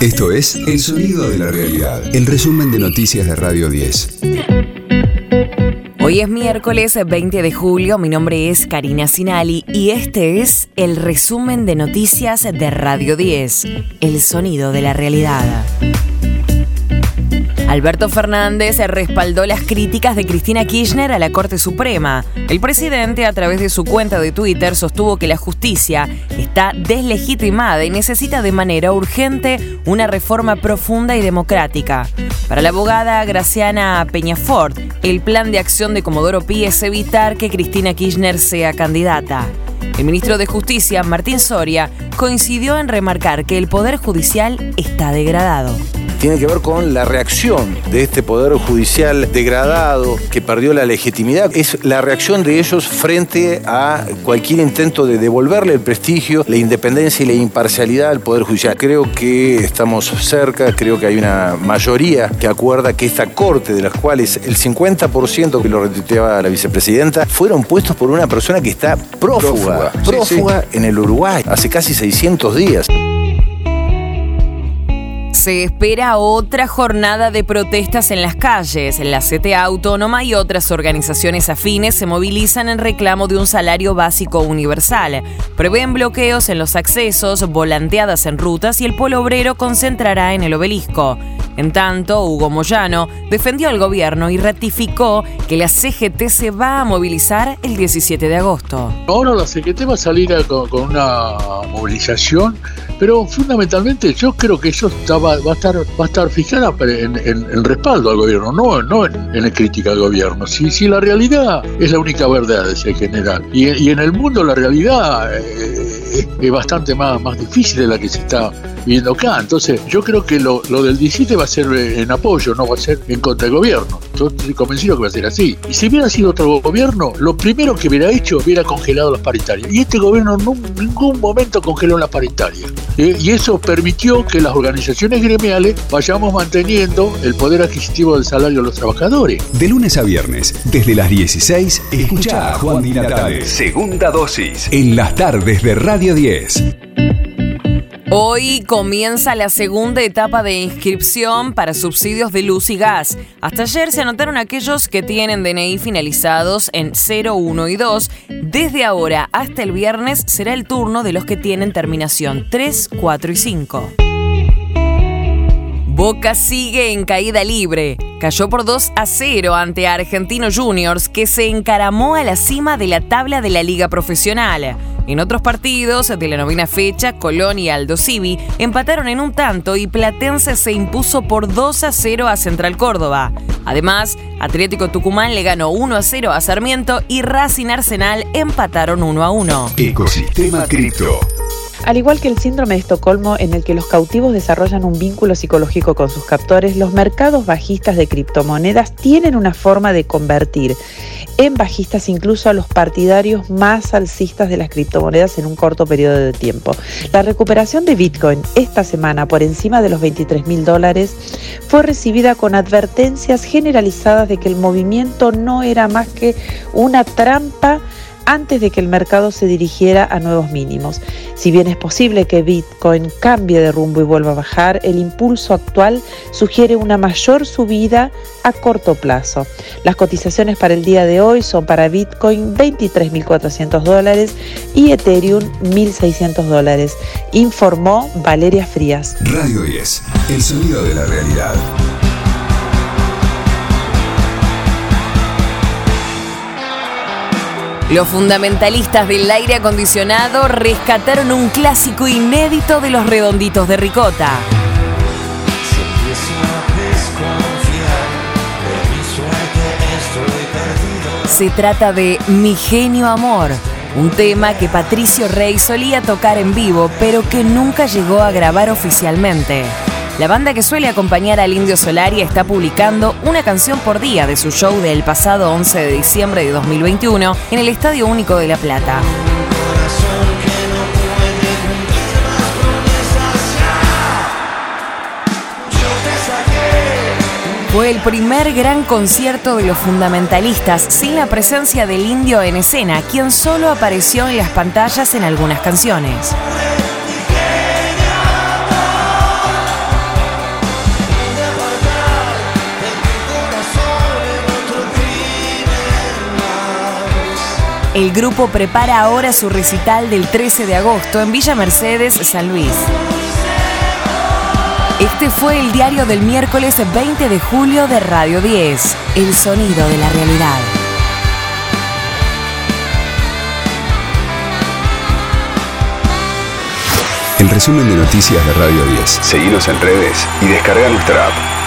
Esto es El Sonido de la Realidad, el resumen de noticias de Radio 10. Hoy es miércoles 20 de julio, mi nombre es Karina Sinali y este es el resumen de noticias de Radio 10, El Sonido de la Realidad. Alberto Fernández respaldó las críticas de Cristina Kirchner a la Corte Suprema. El presidente, a través de su cuenta de Twitter, sostuvo que la justicia está deslegitimada y necesita de manera urgente una reforma profunda y democrática. Para la abogada Graciana Peñafort, el plan de acción de Comodoro Pi es evitar que Cristina Kirchner sea candidata. El ministro de Justicia, Martín Soria, coincidió en remarcar que el Poder Judicial está degradado tiene que ver con la reacción de este poder judicial degradado que perdió la legitimidad. Es la reacción de ellos frente a cualquier intento de devolverle el prestigio, la independencia y la imparcialidad al poder judicial. Creo que estamos cerca, creo que hay una mayoría que acuerda que esta corte, de las cuales el 50% que lo retuiteaba la vicepresidenta, fueron puestos por una persona que está prófuga, prófuga, en el Uruguay hace casi 600 días se espera otra jornada de protestas en las calles. La CTA Autónoma y otras organizaciones afines se movilizan en reclamo de un salario básico universal. Prevén bloqueos en los accesos, volanteadas en rutas y el polo obrero concentrará en el obelisco. En tanto, Hugo Moyano defendió al gobierno y ratificó que la CGT se va a movilizar el 17 de agosto. Ahora la CGT va a salir con, una movilización, pero fundamentalmente yo creo que eso va, a estar fijada en, el respaldo al gobierno, no, no en, la crítica al gobierno. Si, si la realidad es la única verdad, ese general, y, en el mundo la realidad eh, es, bastante más, más difícil de la que se está viendo acá. Entonces, yo creo que lo, lo del 17 va a ser en apoyo, no va a ser en contra del gobierno. Yo estoy convencido que va a ser así. Y si hubiera sido otro gobierno, lo primero que hubiera hecho hubiera congelado las paritarias. Y este gobierno en ningún momento congeló las paritarias. ¿eh? Y eso permitió que las organizaciones gremiales vayamos manteniendo el poder adquisitivo del salario de los trabajadores. De lunes a viernes, desde las 16, escucha a Juan Di Natale. Segunda dosis. En las tardes de Radio 10. Hoy comienza la segunda etapa de inscripción para subsidios de luz y gas. Hasta ayer se anotaron aquellos que tienen DNI finalizados en 0, 1 y 2. Desde ahora hasta el viernes será el turno de los que tienen terminación 3, 4 y 5. Boca sigue en caída libre. Cayó por 2 a 0 ante Argentino Juniors, que se encaramó a la cima de la tabla de la liga profesional. En otros partidos de la novena fecha, Colón y Aldo Civi empataron en un tanto y Platense se impuso por 2 a 0 a Central Córdoba. Además, Atlético Tucumán le ganó 1 a 0 a Sarmiento y Racing Arsenal empataron 1 a 1. Ecosistema Cripto. Al igual que el síndrome de Estocolmo, en el que los cautivos desarrollan un vínculo psicológico con sus captores, los mercados bajistas de criptomonedas tienen una forma de convertir en bajistas incluso a los partidarios más alcistas de las criptomonedas en un corto periodo de tiempo. La recuperación de Bitcoin esta semana por encima de los 23 mil dólares fue recibida con advertencias generalizadas de que el movimiento no era más que una trampa antes de que el mercado se dirigiera a nuevos mínimos. Si bien es posible que Bitcoin cambie de rumbo y vuelva a bajar, el impulso actual sugiere una mayor subida a corto plazo. Las cotizaciones para el día de hoy son para Bitcoin 23.400 dólares y Ethereum 1.600 dólares, informó Valeria Frías. Radio 10, el sonido de la realidad. Los fundamentalistas del aire acondicionado rescataron un clásico inédito de los redonditos de ricota. Se trata de Mi genio amor, un tema que Patricio Rey solía tocar en vivo, pero que nunca llegó a grabar oficialmente. La banda que suele acompañar al Indio Solari está publicando una canción por día de su show del pasado 11 de diciembre de 2021 en el Estadio Único de La Plata. Fue el primer gran concierto de los fundamentalistas sin la presencia del indio en escena, quien solo apareció en las pantallas en algunas canciones. El grupo prepara ahora su recital del 13 de agosto en Villa Mercedes, San Luis. Este fue el diario del miércoles 20 de julio de Radio 10, El sonido de la realidad. El resumen de noticias de Radio 10. Seguimos en redes y descarga nuestra app.